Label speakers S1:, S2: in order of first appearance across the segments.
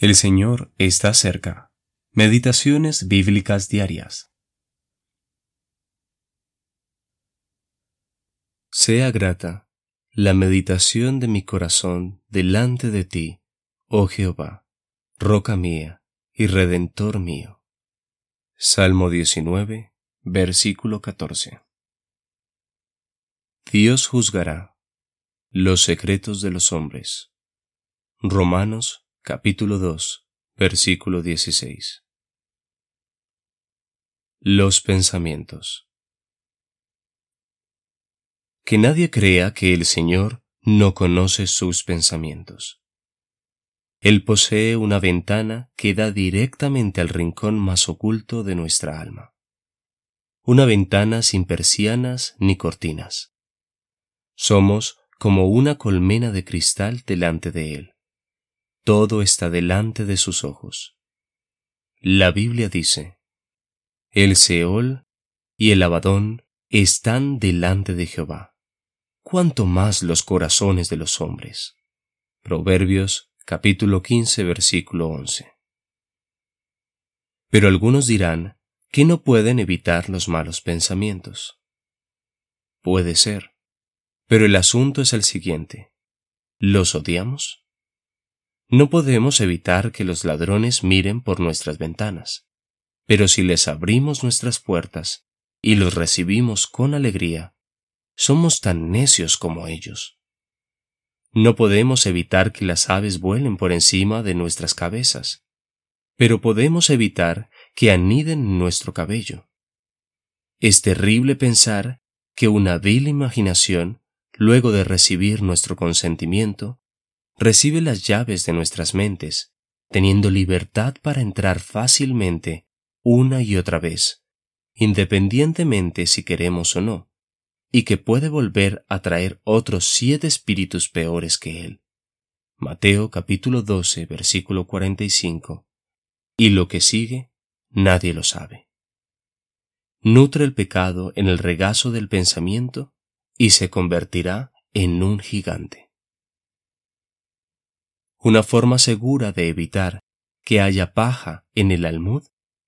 S1: El Señor está cerca. Meditaciones bíblicas diarias. Sea grata la meditación de mi corazón delante de ti, oh Jehová, roca mía y redentor mío. Salmo 19, versículo 14. Dios juzgará los secretos de los hombres. Romanos capítulo 2, versículo 16. Los pensamientos. Que nadie crea que el Señor no conoce sus pensamientos. Él posee una ventana que da directamente al rincón más oculto de nuestra alma. Una ventana sin persianas ni cortinas. Somos como una colmena de cristal delante de Él todo está delante de sus ojos. La Biblia dice, El Seol y el Abadón están delante de Jehová. ¿Cuánto más los corazones de los hombres? Proverbios capítulo 15 versículo 11. Pero algunos dirán que no pueden evitar los malos pensamientos. Puede ser, pero el asunto es el siguiente. ¿Los odiamos? No podemos evitar que los ladrones miren por nuestras ventanas, pero si les abrimos nuestras puertas y los recibimos con alegría, somos tan necios como ellos. No podemos evitar que las aves vuelen por encima de nuestras cabezas, pero podemos evitar que aniden en nuestro cabello. Es terrible pensar que una vil imaginación, luego de recibir nuestro consentimiento, recibe las llaves de nuestras mentes, teniendo libertad para entrar fácilmente una y otra vez, independientemente si queremos o no, y que puede volver a traer otros siete espíritus peores que él. Mateo capítulo 12 versículo 45. Y lo que sigue, nadie lo sabe. Nutre el pecado en el regazo del pensamiento y se convertirá en un gigante. Una forma segura de evitar que haya paja en el almud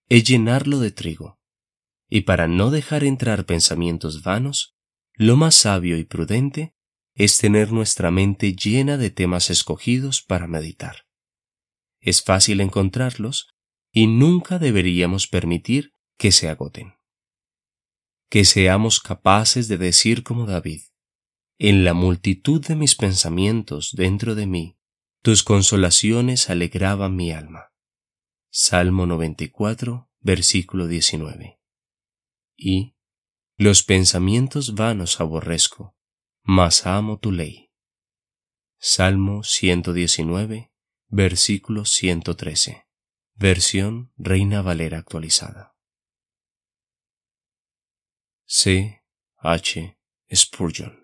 S1: es llenarlo de trigo. Y para no dejar entrar pensamientos vanos, lo más sabio y prudente es tener nuestra mente llena de temas escogidos para meditar. Es fácil encontrarlos y nunca deberíamos permitir que se agoten. Que seamos capaces de decir como David, en la multitud de mis pensamientos dentro de mí, tus consolaciones alegraban mi alma. Salmo 94, versículo 19. Y los pensamientos vanos aborrezco, mas amo tu ley. Salmo 119, versículo 113. Versión Reina Valera actualizada. C. H. Spurgeon